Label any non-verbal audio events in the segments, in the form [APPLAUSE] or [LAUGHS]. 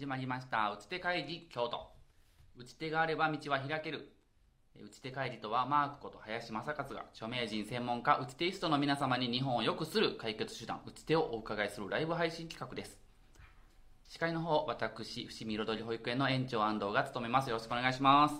始まりました。打ち手会議京都。打ち手があれば道は開ける。打ち手会議とはマークこと林正勝が著名人専門家打ち手イストの皆様に日本を良くする解決手段打ち手をお伺いするライブ配信企画です。司会の方私伏見彩り保育園の園長安藤が務めます。よろしくお願いします。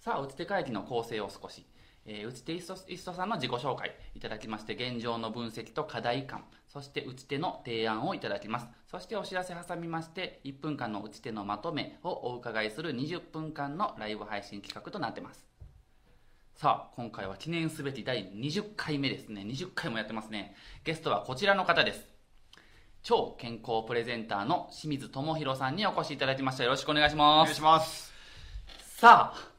さあ打ち手会議の構成を少し。えー、打ち手イストイストさんの自己紹介いただきまして現状の分析と課題感そして打ち手の提案をいただきます。そしてお知らせ挟みまして1分間の打ち手のまとめをお伺いする20分間のライブ配信企画となってます。さあ今回は記念すべき第20回目ですね。20回もやってますね。ゲストはこちらの方です。超健康プレゼンターの清水智弘さんにお越しいただきました。よろしくお願いします。お願いします。さあ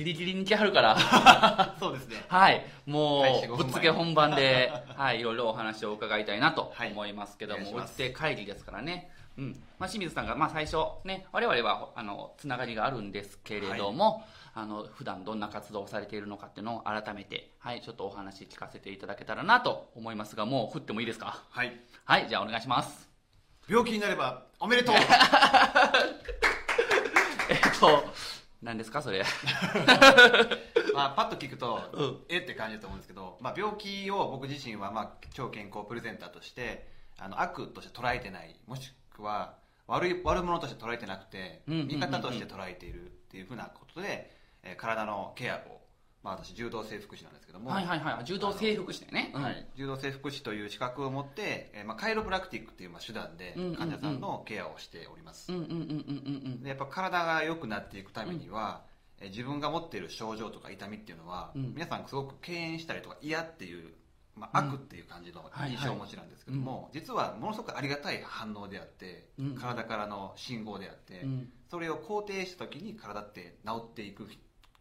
ギリギリに来はるから。[LAUGHS] そうですね。はい。もうぶっつけ本番で、[LAUGHS] はい、いろいろお話を伺いたいなと思いますけども、はい、打ち手会議ですからね。うん。まあ、清水さんが、まあ、最初、ね、我々はあのつながりがあるんですけれども、はい、あの普段どんな活動をされているのかっていうのを改めて、はい、ちょっとお話聞かせていただけたらなと思いますがもう振ってもいいですか？はい、はい、じゃあお願いします。病気になればおめでとう。[LAUGHS] えっと何ですかそれ。[LAUGHS] まあパッと聞くと、うん、えって感じだと思うんですけど、まあ、病気を僕自身は、まあ、超健康プレゼンターとしてあの悪として捉えてないもしくは悪い悪者として捉えてなくて、味方として捉えているっていうふうなことで、えー、体のケアをまあ、私柔道整復師なんですけども。はいはいはい。柔道整復師だよね、はい、柔道整復師という資格を持って、えーまあ、カイロプラクティックっていうまあ手段で患者さんのケアをしております。でやっぱ体が良くなっていくためには、うん、えー、自分が持っている症状とか痛みっていうのは、うん、皆さんすごく敬遠したりとか嫌っていう、まあ、悪っていう感じの印象をお持ちなんですけども、実はものすごくありがたい反応であって、体からの信号であって、それを肯定した時に体って治っていく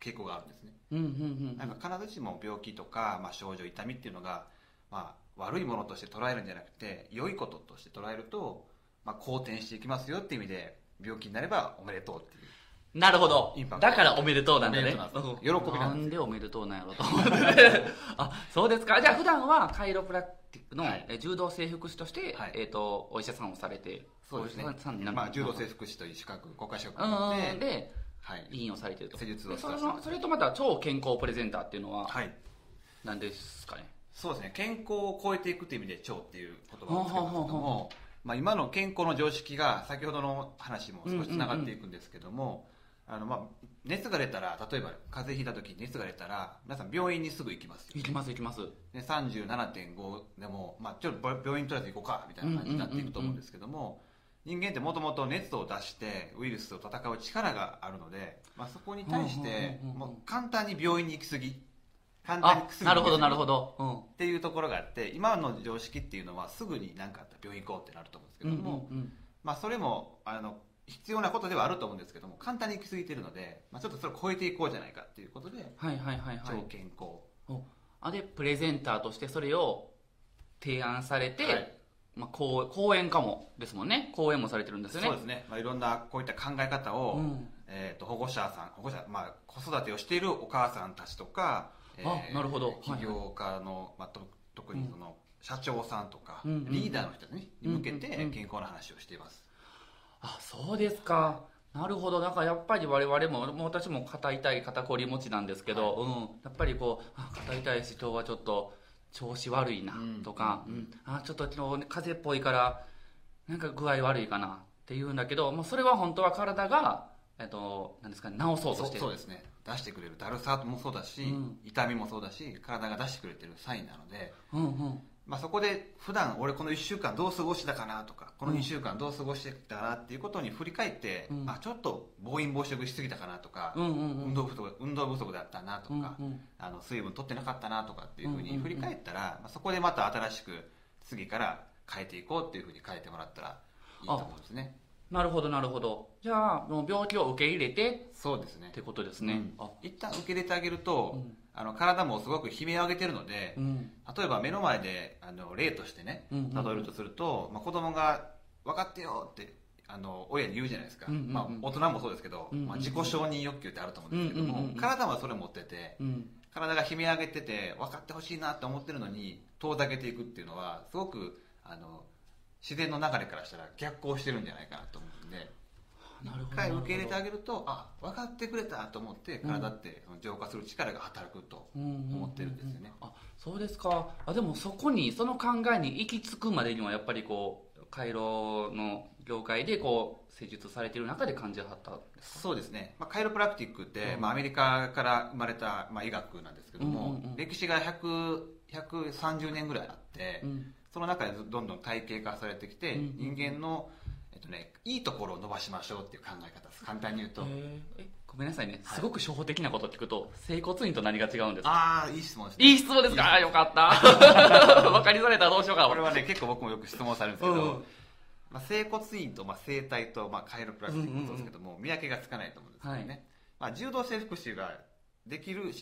傾向があるんですねなんか必ずしも病気とか、まあ、症状痛みっていうのが、まあ、悪いものとして捉えるんじゃなくて良いこととして捉えると、まあ、好転していきますよっていう意味で病気になればおめでとうっていうなるほど。だからおめでとうなんだね。喜びなんでおめでとうなんやろと思って。[LAUGHS] あ、そうですか。じゃあ普段はカイロプラクティックの、はい、柔道整復師として、はい、えっ、ー、と、お医者さんをされて。そうですね。まあ、柔道整復師という資格、国家資格を持って。で、はい、委員をされてると。施術をそれそれとまた超健康プレゼンターっていうのは、はい、何ですかね？そうですね。健康を超えていくという意味で超っていう言葉をつけますけども、まあ、今の健康の常識が先ほどの話も少しつながっていくんですけども、あのまあ熱が出たら例えば風邪ひいた時に熱が出たら皆さん病院にすぐ行きますよ、ね、行きます行きます。で37.5でも、まあ、ちょっと病院とりあえず行こうかみたいな感じになっていくと思うんですけども、人間ってもともと熱を出してウイルスと戦う力があるので、まあ、そこに対してもう簡単に病院に行き過ぎ。簡単に薬なるほどなるほど、うん、っていうところがあって今の常識っていうのはすぐに何かあったら病院行こうってなると思うんですけども、うんうんうん、まあ、それもあの必要なことではあると思うんですけども簡単に行き過ぎてるので、まあ、ちょっとそれを超えていこうじゃないかっていうことで、はいはいはいはい、超健康あでプレゼンターとしてそれを提案されて、はいまあ、講講演家もですもんね。講演もされてるんですよね。そうですね、まあ、いろんなこういった考え方を、うん、えーと、保護者さん保護者、まあ、子育てをしているお母さんたちとか、えー、なるほど。起業家の、まあ、と特にその、社長さんとか、うん、リーダーの人に向けて健康な話をしています、あそうですか。なるほど。なんかやっぱり我々ももう私も肩痛い肩こり持ちなんですけど、はい、うん、やっぱりこう肩痛い人はちょっと調子悪いなとか、うん、うん、あちょっと今日風邪っぽいからなんか具合悪いかなっていうんだけどもうそれは本当は体が、えっと、なんですか、ね、治そうとしてる。そうですね。出してくれるだるさもそうだし、うん、痛みもそうだし体が出してくれてるサインなので、うんうん、まあ、そこで普段俺この1週間どう過ごしたかなとかこの2週間どう過ごしてたかなっていうことに振り返って、うん、あちょっと暴飲暴食しすぎたかなとか、うんうんうん、運動不足運動不足だったなとか、うんうん、あの水分取ってなかったなとかっていうふうに振り返ったら、まあ、そこでまた新しく次から変えていこうっていうふうに変えてもらったらいいと思うんですね。なるほどなるほど。じゃあもう病気を受け入れてそうですね。ってことですね、うん、一旦受け入れてあげると、うん。あの体もすごく悲鳴を上げてるので、うん、例えば目の前であの例としてね例えるとすると、まあ、子供が「分かってよ」ってあの親に言うじゃないですか、うんうんうん、まあ、大人もそうですけど、うんうん、まあ、自己承認欲求ってあると思うんですけども、うんうんうん、体はそれ持ってて、うん、体が悲鳴上げてて分かってほしいなって思ってるのに遠ざけていくっていうのはすごくあの自然の流れからしたら逆行してるんじゃないかなと思うんで。一回受け入れてあげるとあ分かってくれたと思って体って浄化する力が働くと思ってるんですよね、あそうですか。あでもそこにその考えに行き着くまでにはやっぱりこう回路の業界でこう施術されている中で感じはったそうですね、まあ、カイロプラクティックって、うん、まあ、アメリカから生まれた、まあ、医学なんですけども、うんうんうん、歴史が100 130年ぐらいあって、うん、その中でどんどん体系化されてきて、うん、人間のっとね、いいところを伸ばしましょうっていう考え方です。簡単に言うと。ごめんなさいね、すごく初歩的なこと聞くと整骨院と何が違うんですか？ああいい質問です、ね、いい質問ですか？ああよかった。[LAUGHS] 分かりづらいたらどうしようか。これはね結構僕もよく質問されるんですけど、うん、まあ、整骨院と、まあ、整体と、まあ、カイロプラクティックもそうですけども、うんうんうん、見分けがつかないと思うんですけどね、はい、まあ、柔道整復師ができる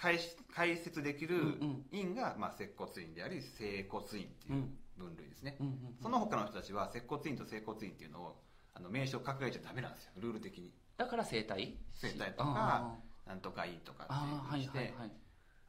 解解説できる院が、まあ、接骨院であり整骨院っていう分類ですね、その他の人たちは接骨院と整骨院っていうのをあの名称を掲げちゃダメなんですよ。ルール的に。だから整体？整体とかなんとかいいとかってして、はいはいはい、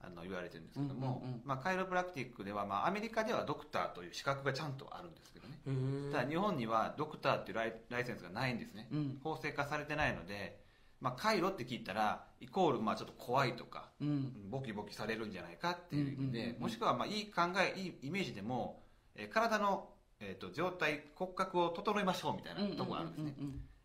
あの言われてるんですけども、まあ、カイロプラクティックでは、まあ、アメリカではドクターという資格がちゃんとあるんですけどね。ただ日本にはドクターっていうライライセンスがないんですね、うん、法制化されてないのでまあ、カイロって聞いたらイコールまあちょっと怖いとか、うん、ボキボキされるんじゃないかっていう意味で、もしくはまあいい考えいいイメージでも、えー、体の、えーと、状態骨格を整えましょうみたいなところがあるんですね、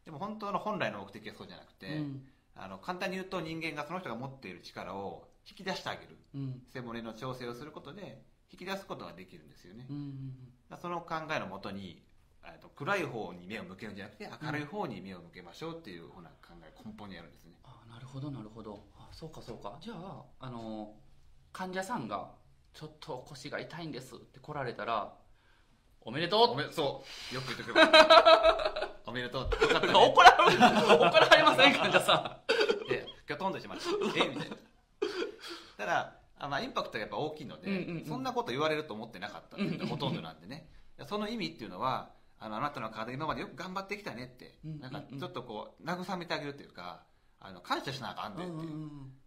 でも本当の本来の目的はそうじゃなくて、うん、あの簡単に言うと人間がその人が持っている力を引き出してあげる、うん、背骨の調整をすることで引き出すことができるんですよね、うんうんうん、その考えのもとにと暗い方に目を向けるんじゃなくて明るい方に目を向けましょうっていうふうな考え根本にあるんですね、あなるほどなるほど。あそうかそうか。じゃああの患者さんがちょっと腰が痛いんですって来られたらおめでとう。おめそう。よく言ってくれ [LAUGHS] おめでとう。って怒ら怒られません患者さん。いやきょとんとしました。[LAUGHS] えみたいな。ただあ、まあ、インパクトがやっぱ大きいので、うんうんうん、そんなこと言われると思ってなかったってほとんどなんでね。その意味っていうのはあのあなたの体今までよく頑張ってきたねって、なんかちょっとこう慰めてあげるというかあの感謝しなあかんでって,、うんうんうん、っ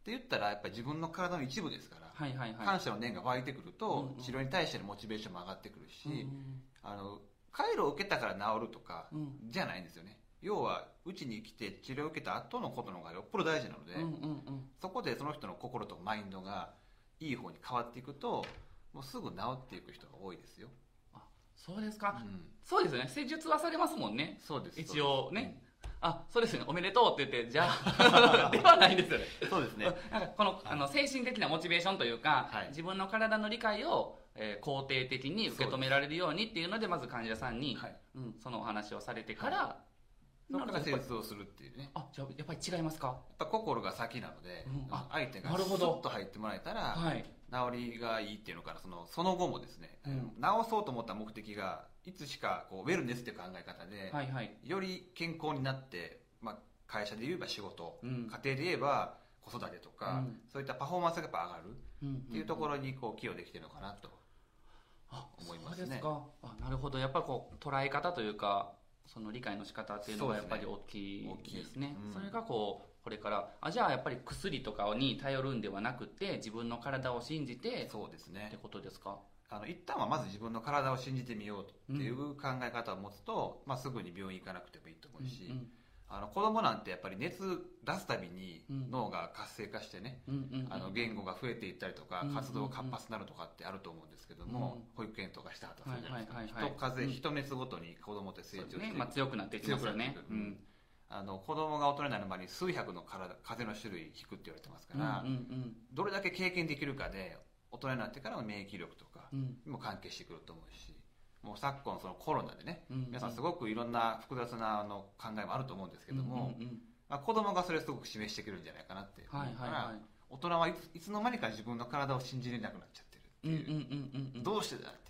て言ったらやっぱり自分の体の一部ですから、はいはいはい、感謝の念が湧いてくると、治療に対してのモチベーションも上がってくるし、うんうん、あの回路を受けたから治るとか、じゃないんですよね。要はうちに来て治療を受けた後のことの方がよっぽど大事なので、そこでその人の心とマインドがいい方に変わっていくともうすぐ治っていく人が多いですよそうですか、うん、そうですよね。施術はされますもんね。そうです。一応ね、うん、あそうですね。おめでとうって言ってじゃあ [LAUGHS] ではないんですよね。そうですね。なんかこのあの精神的なモチベーションというか、はい、自分の体の理解を、えー、肯定的に受け止められるようにっていうのでまず患者さんに、はい、うん、そのお話をされてから、はい。そこから施術をするっていうね。あじゃあやっぱり違いますか？やっぱ心が先なので、うん、相手がスッと入ってもらえたら、はい、治りがいいっていうのからそのその後もですね、うん、治そうと思った目的がいつしかこうウェルネスっていう考え方で、はいはい、より健康になって、まあ、会社で言えば仕事、うん、家庭で言えば子育てとか、うん、そういったパフォーマンスがやっぱ上がるっていうところにこう寄与できてるのかなと思いますね。あなるほど。やっぱこう捉え方というかその理解の仕方っていうのがやっぱり大きいですね。そ、ね。うん、それがこうこれから。あじゃあやっぱり薬とかに頼るんではなくて自分の体を信じてそうですね。ってことですか？あの一旦はまず自分の体を信じてみようっていう考え方を持つと、うん、まあ、すぐに病院行かなくてもいいと思うし、うんうん、あの子供なんてやっぱり熱出すたびに脳が活性化してね、あの言語が増えていったりとか、活動が活発になるとかってあると思うんですけども、保育園とかした後するじゃないですか、人風邪、人熱ごとに子供って成長して、ね。まあ、強くなっていきますよね。あの子供が大人になる前に数百の体風の種類引くって言われてますから、うんうんうん、どれだけ経験できるかで大人になってからの免疫力とかにも関係してくると思うし、もう昨今そのコロナでね、うんうん、皆さんすごくいろんな複雑なあの考えもあると思うんですけども、うんうんうん、まあ、子供がそれをすごく示してくるんじゃないかなってはいはいはい、大人はいつの間にか自分の体を信じれなくなっちゃってるっていう,、どうしてだって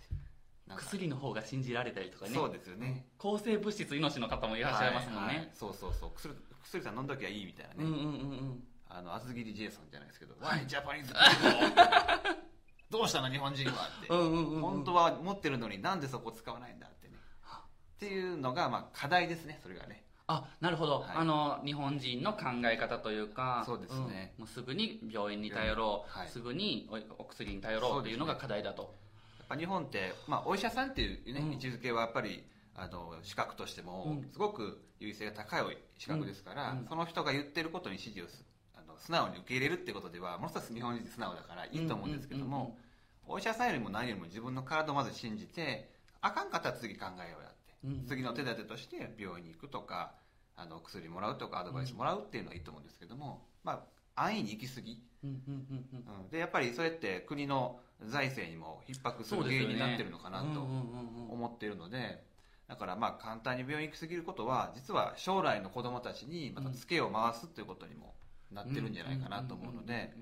薬の方が信じられたりとかね。そうですよね。抗生物質命の方もいらっしゃいますもんね、はいはい、そうそうそう。薬薬さん飲んどきゃいいみたいなね、うんうんうんうん。あの厚切りジェイソンじゃないですけど「ワイジャパニーズ [LAUGHS] どうしたの日本人は」って、うんうんうんうん、本当は持ってるのになんでそこ使わないんだってね。っていうのがまあ課題ですねそれがね。あなるほど、はい、あの日本人の考え方というかそうですね、うん、もうすぐに病院に頼ろう、はい、すぐにお薬に頼ろうというのが課題だとぱ日本って、まあ、お医者さんっていう、ねうん。位置づけはやっぱりあの資格としてもうん。すごく優位性が高い資格ですから、うん。うんその人が言ってることに支持をすあの素直に受け入れるってことではものすごく日本人素直だからいいと思うんですけども、お医者さんよりも何よりも自分の体をまず信じてあかんかったら次考えようやって、うん。次の手立てとして病院に行くとかあの薬もらうとかアドバイスもらうっていうのはいいと思うんですけども、まあ安易に行き過ぎ。うん。でやっぱりそれって国の財政にも逼迫する原因になってるのかなと思っているのでだからまあ簡単に病院行き過ぎることは実は将来の子供たちにまたツケを回すということにもなってるんじゃないかなと思うので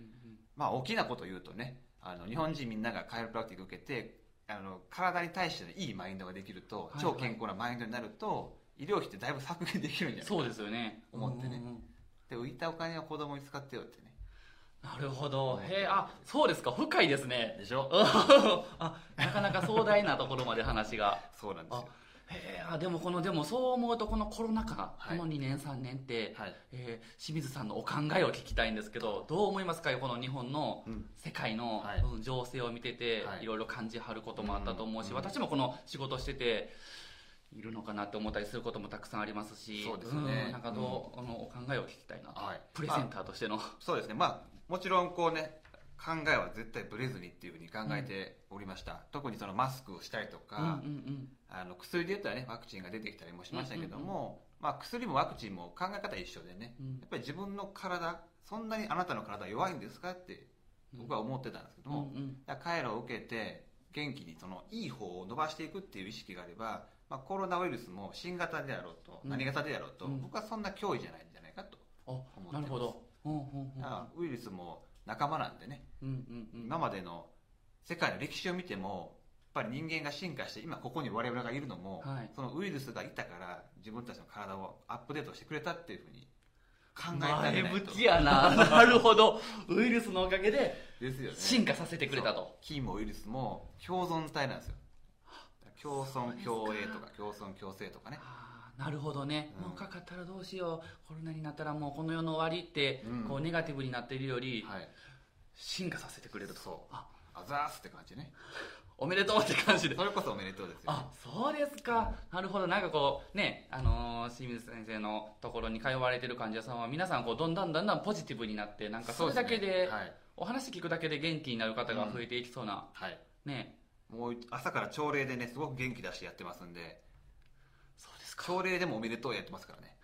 まあ大きなことを言うとねあの日本人みんながカイロプラクティック受けてあの体に対してのいいマインドができると超健康なマインドになると医療費ってだいぶ削減できるんじゃないかそうですよね。思ってね。で浮いたお金は子供に使ってよってねなるほど。へえあそうですか。深いですね。でしょ？[LAUGHS] あなかなか壮大なところまで話が。そうなんですよ。へえあでもこのでもそう思うとこのコロナ禍、はい。この2年3年って、はい。えー清水さんのお考えを聞きたいんですけどどう思いますか？この日本のうん。世界の、はい。うん情勢を見てて、はい。い、ろいろ感じはることもあったと思うし、うん。私もこの仕事してているのかなって思ったりすることもたくさんありますしそうですよねんなんかどう、あのお考えを聞きたいなと、はいプレゼンターとしての、そうですねまあもちろんこうね考えは絶対ブレずにっていうふうに考えておりました、特にそのマスクをしたりとか、うんうんうん。あの薬で言ったらねワクチンが出てきたりもしましたけども、まあ、薬もワクチンも考え方一緒でね、うん。やっぱり自分の体そんなにあなたの体弱いんですかって僕は思ってたんですけども、うんうん。を受けて元気にそのいい方を伸ばしていくっていう意識があれば、まあ、コロナウイルスも新型であろうとうん。何型であろうと、うん。僕はそんな脅威じゃないんじゃないかとあ思ってます。なるほどウイルスも仲間なんでね、うんうんうん。今までの世界の歴史を見てもやっぱり人間が進化して今ここに我々がいるのも、はい。そのウイルスがいたから自分たちの体をアップデートしてくれたっていうふうに考えてあげ前向きやな。[LAUGHS] なるほど。ウイルスのおかげで進化させてくれたと。菌もウイルスも共存体なんですよ。共存共栄とか共存共生とかねなるほどね、うん。もうかかったらどうしよう。コロナになったらもうこの世の終わりって、うん。こうネガティブになっているより、はい。進化させてくれると。そう。あ。あざーすって感じね。おめでとうって感じで。そ [LAUGHS] れこそおめでとうですよ、ね、あそうですか。なるほど。なんかこうねあのー清水先生のところに通われてる患者さんは皆さんこうどんどんだんだんポジティブになってなんかそれだけでね。はい、お話聞くだけで元気になる方が増えていきそうな、はい、ね。もう朝から朝礼でねすごく元気出してやってますんでですか？朝礼でもおめでとうやってますからね。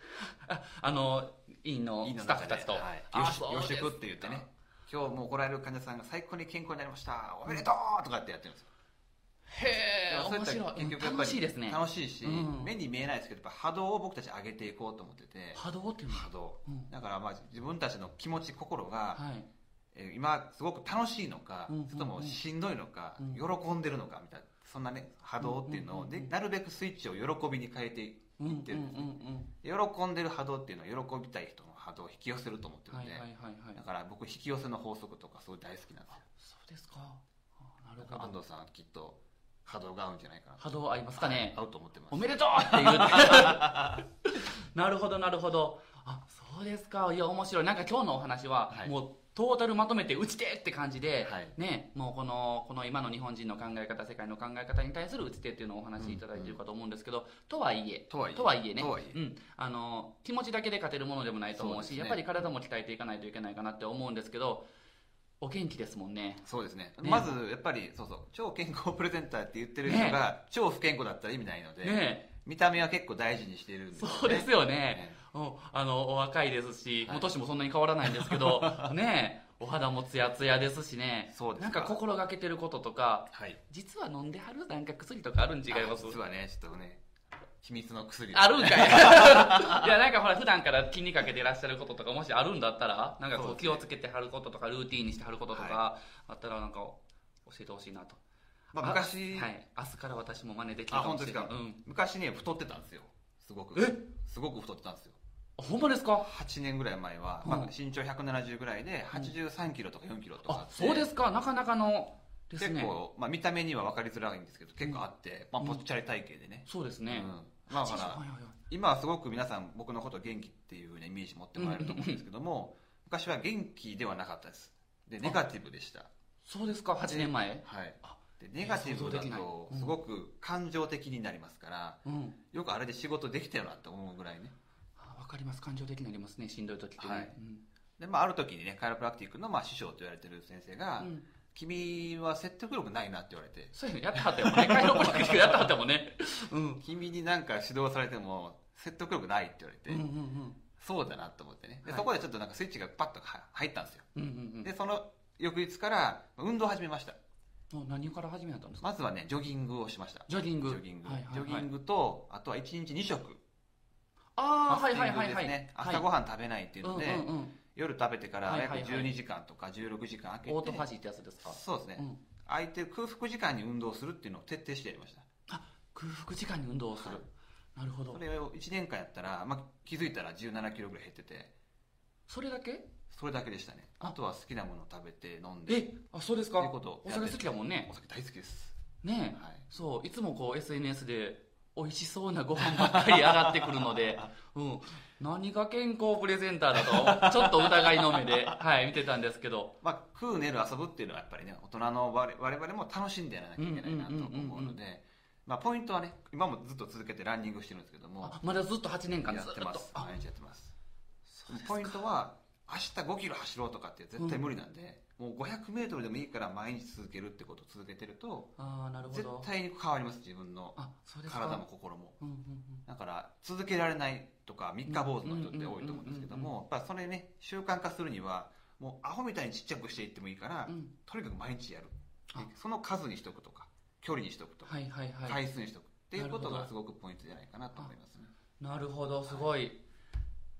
ああの委員のいいのスタッフたちと、よしそうですか。よしくって言ってね。今日もう来られる患者さんが最高に健康になりました。おめでとうとかってやってるんですよ。へえ面白い。やっうんぱり楽しいですね。楽しいし、うん。目に見えないですけどやっぱ波動を僕たち上げていこうと思ってて。波動っていうの？は波動。うん。だからまあ自分たちの気持ち心が、今すごく楽しいのか、それともしんどいのか、うん。喜んでるのかみたいなそんなね波動っていうのを、でなるべくスイッチを喜びに変えていってる。んですね、うん。喜んでる波動っていうのは喜びたい人の波動を引き寄せると思ってるんで、だから僕引き寄せの法則とかすごい大好きなんですよ。そうですか。あなるほど。安藤さんきっと波動が合うんじゃないかな波動合いますかね、合うと思ってます。おめでとうって言う。[LAUGHS] なるほどなるほど。あそうですか。いや面白い。なんか今日のお話は、はい。もうトータルまとめて打ち手って感じで、はい。ね、もうこのこの今の日本人の考え方世界の考え方に対する打ち手っていうのをお話しいただいているかと思うんですけど、とはいえとはいえ。とはいえねうん、あの気持ちだけで勝てるものでもないと思うしね。やっぱり体も鍛えていかないといけないかなって思うんですけどお元気ですもんね。そうですね。ね。まずやっぱりそうそう超健康プレゼンターって言ってる人が、超不健康だったら意味ないので、ね見た目は結構大事にしてるんですよね。そうですよね。ねうん、あのお若いですし、はい。もう年もそんなに変わらないんですけど [LAUGHS] ねお肌もツヤツヤですしね。そうですか。なんか心がけてることとかはい。実は飲んではるなんか薬とかあるん違います？あ実はねちょっとね秘密の薬。あるんかい。[LAUGHS] いやなんかほら普段から気にかけてらっしゃることとかもしあるんだったらなんかこそう気をつけてはることとかルーティーンにしてはることとかあったらなんか教えてほしいなと、まあ、昔、はい。明日から私も真似できるあかもしれない。本当ですか？うん。昔ね太ってたんですよ。すごく。え？すごく太ってたんですよ。あほんまですか？8年ぐらい前は、うん。まあ、身長170ぐらいで83キロとか4キロとかああって。そうですか？なかなかのですね。結構、まあ、見た目には分かりづらいんですけど結構あって、まあ、ぽっちゃり体型でね、そうですね、うん。まあだからはいはいはい。今はすごく皆さん僕のことを元気っていう、ね、イメージ持ってもらえると思うんですけども昔は元気ではなかったです。でネガティブでした、そうですか？8年前？はい。あでネガティブだとすごく感情的になりますから、うん、よくあれで仕事できたよなと思うぐらいね。わかります。感情的になりますねしんどい時ってね、はい。うん、でまあ、ある時にねカイロプラクティックのまあ師匠と言われてる先生が、うん。君は説得力ないなって言われて。そういうのやってはったよ。ねカイロプラクティックやってはったもんね、うん、君になんか指導されても説得力ないって言われて、うんうんうん、そうだなと思ってね。で、はい、そこでちょっとなんかスイッチがパッと入ったんですよ、うんうんうん、でその翌日から運動を始めました何から始めたんですか？まずはねジョギングをしました。ジョギング。ジョギング、はいはいはい、ジョギングとあとは1日2食。ああはいはいはいはい、ね、朝ごはん食べないっていうので、うんうんうん。夜食べてから約12時間とか16時間空けて、オートファジーってやつですか？そうですね、うん、空いてる空腹時間に運動するっていうのを徹底してやりました。あ空腹時間に運動をする、はい、なるほど。それを1年間やったら、まあ、気づいたら1 7キロぐらい減ってて。それだけ？それだけでしたね。あとは好きなものを食べて飲んで。えあそうですか？お酒好きだもんね。お酒大好きです。ねえ、はい、そういつもこう SNS で美味しそうなご飯ばっかり上がってくるので、[LAUGHS] うん、何が健康プレゼンターだとちょっと疑いの目で、[LAUGHS] はい、見てたんですけど、まあ、食う寝る遊ぶっていうのはやっぱりね大人の我々も楽しんでやらなきゃいけないなと思うのでまあ、ポイントはね今もずっと続けてランニングしてるんですけどもまだずっと8年間やってます。毎日やってます。ポイントは明日5キロ走ろうとかって絶対無理なんで、もう500メートルでもいいから毎日続けるってことを続けてるとあなるほど。絶対に変わります自分の体も心も、うんうんうん、だから続けられないとか三日坊主の人って多いと思うんですけどもやっぱそれね習慣化するにはもうアホみたいにちっちゃくしていってもいいから、うん、とにかく毎日やる。その数にしとくとか距離にしとくとか、はいはいはい、回数にしとくっていうことがすごくポイントじゃないかなと思いますね。なるほどすごい、は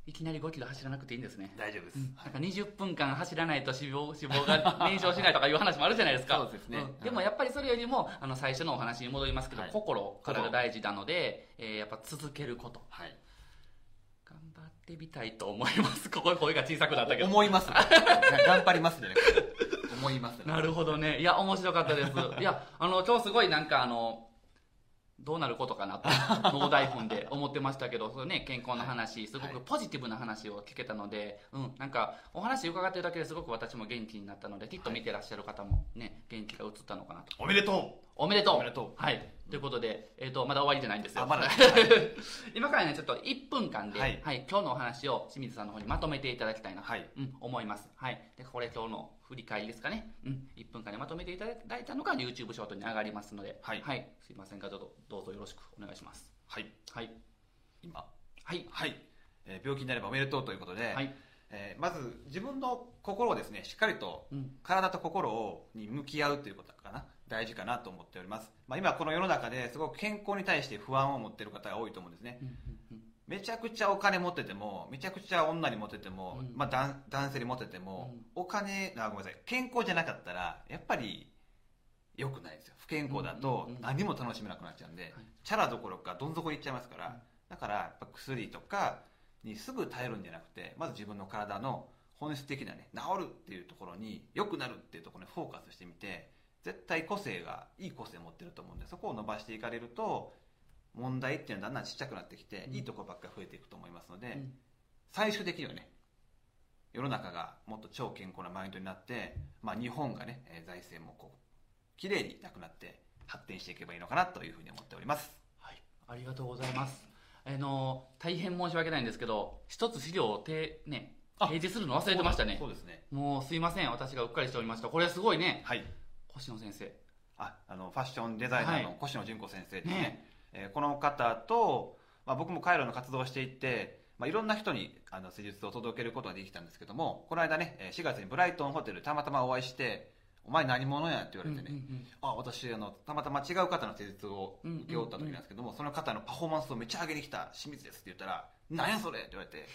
いいきなり5キロ走らなくていいんですね。大丈夫です、うん、なんか20分間走らないと脂肪脂肪が燃焼しないとかいう話もあるじゃないですか。そうですね、うん、でもやっぱりそれよりもあの最初のお話に戻りますけど、はい、心からが大事なので、えー、やっぱ続けること、はい、頑張ってみたいと思います。[LAUGHS] ここ声が小さくなったけど。思います。[LAUGHS] 頑張りますね。思います、ね、なるほどね。いや面白かったです。いやあの今日すごいなんかあのどうなることかなと [LAUGHS] 脳台本で思ってましたけどそね、健康の話すごくポジティブな話を聞けたので、はい、うん、なんかお話伺ってるだけですごく私も元気になったのできっと見てらっしゃる方もね元気が移ったのかなと。おめでとう。おめでとう。おめでとう。はい。ということで、えーと、まだ終わりじゃないんですよ。まだ。[LAUGHS] 今からね、ちょっと1分間で、はい、はい、今日のお話を清水さんの方にまとめていただきたいなと、はい、うん、思います。はい。で、これ今日の振り返りですかね。うん。1分間でまとめていただいたのが YouTube ショートに上がりますので、はい。はい、すいませんが、どうぞどうぞよろしくお願いします。はい。はい。今。はい。はい。えー、病気になればおめでとうということで、はい。えー、まず自分の心をですねしっかりと体と心をに向き合うということかな大事かなと思っております、まあ、今この世の中ですごく健康に対して不安を持っている方が多いと思うんですね、めちゃくちゃお金持っててもめちゃくちゃ女に持ってても、うん、まあ、男性に持ってても、うん、お金あごめんなさい健康じゃなかったらやっぱり良くないですよ。不健康だと何も楽しめなくなっちゃうんで、チャラどころかどん底にいっちゃいますから、だからやっぱ薬とかにすぐ耐えるんじゃなくてまず自分の体の本質的なね治るっていうところに良くなるっていうところにフォーカスしてみて絶対個性がいい個性を持ってると思うんでそこを伸ばしていかれると問題っていうのはだんだんちっちゃくなってきて、うん、いいところばっかり増えていくと思いますので、うん、最終的にはね世の中がもっと超健康なマインドになって、まあ、日本がね財政もこう綺麗になくなって発展していけばいいのかなというふうに思っております。はい、ありがとうございます。あの大変申し訳ないんですけど一つ資料をて、ね、提示するの忘れてましたね。そうですね。もうすいません。私がうっかりしておりました。これすごいね、はい、越野先生。ああのファッションデザイナーの越野純子先生ですね。ね、えー、この方と、まあ、僕もカイロの活動をしていてまあ、いろんな人にあの施術を届けることができたんですけどもこの間ね4月にブライトンホテルたまたまお会いしてお前何者やって言われてね、うんうんうん、あ私あのたまたま違う方の施術を請け負った時なんですけども、うんうんうん、その方のパフォーマンスをめっちゃ上げに来た清水ですって言ったら「何やそれ!」って言われて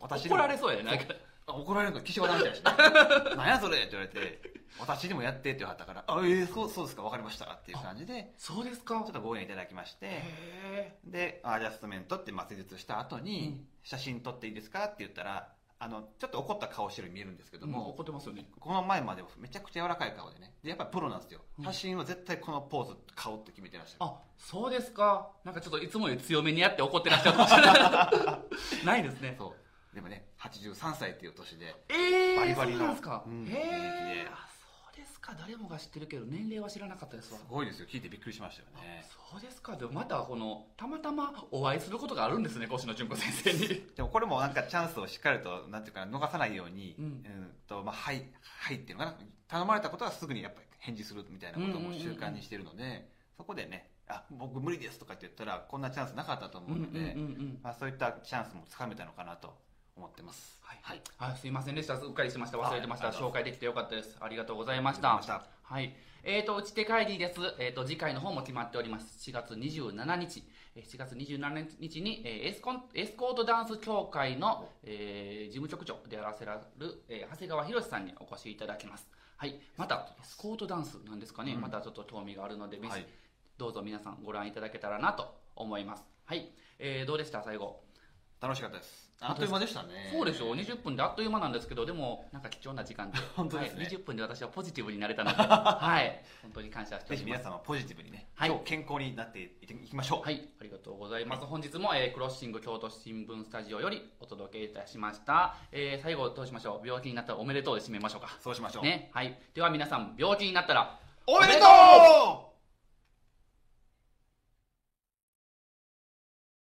私怒られそうやねなんか。怒られるの岸和田みたいなし [LAUGHS] 何やそれって言われて私にもやってって言われたからあええー、そうそうですか分かりましたっていう感じでそうですか。ちょっとご縁いただきまして。でアジャストメントって施術した後に、うん、写真撮っていいですかって言ったらあのちょっと怒った顔してるように見えるんですけども、うん、怒ってますよね。この前までめちゃくちゃ柔らかい顔でねでやっぱりプロなんですよ、写真は絶対このポーズ顔って決めてらっしゃる。あそうですか。なんかちょっといつもより強めにやって怒ってらっしゃるかもしれない。[LAUGHS] ないですね。そう。でもね83歳っていう年で、えー、バリバリの。そうですか、うん、へえか誰もが知ってるけど年齢は知らなかったですわ。すごいですよ。聞いてびっくりしましたよね。そうですか。でもまたこのたまたまお会いすることがあるんですね越野純子先生に。[LAUGHS] でもこれもなんかチャンスをしっかりとなんていうか逃さないように、ううんんとまあ、はいはいっていうのかな。頼まれたことはすぐにやっぱり返事するみたいなことも習慣にしてるので、そこでねあ僕無理ですとかって言ったらこんなチャンスなかったと思うので、うんうんうんうん。まあ、そういったチャンスもつかめたのかなと思ってます。はい、はい。あすいませんでした。うっかりしました。忘れてました。紹介できてよかったです。ありがとうございました。ありがとうございまはい。えーと打ち手会議です、えー、と次回の方も決まっております。4月27日。えー4月27日に、えーエスコンエスコートダンス協会の、えー事務局長であらせられる、えー長谷川博さんにお越しいただきます。はい。またエスコートダンスなんですかね、またちょっと興味があるので、はい。どうぞ皆さんご覧いただけたらなと思います。はい、えーどうでした？最後。楽しかったですあっという間でしたね。そうでしょう20分であっという間なんですけどでもなんか貴重な時間で。本当ですね。はい、20分で私はポジティブになれたので。[LAUGHS] はい。本当に感謝しておぜひります。皆さんはポジティブにね、はい。今日健康になっていきましょう、はい。ありがとうございます。本日も、えークロッシング京都新聞スタジオよりお届けいたしました、えー最後どうしましょう？病気になったらおめでとうで締めましょうか。そうしましょう、ね。はい。では皆さん病気になったらおめでとう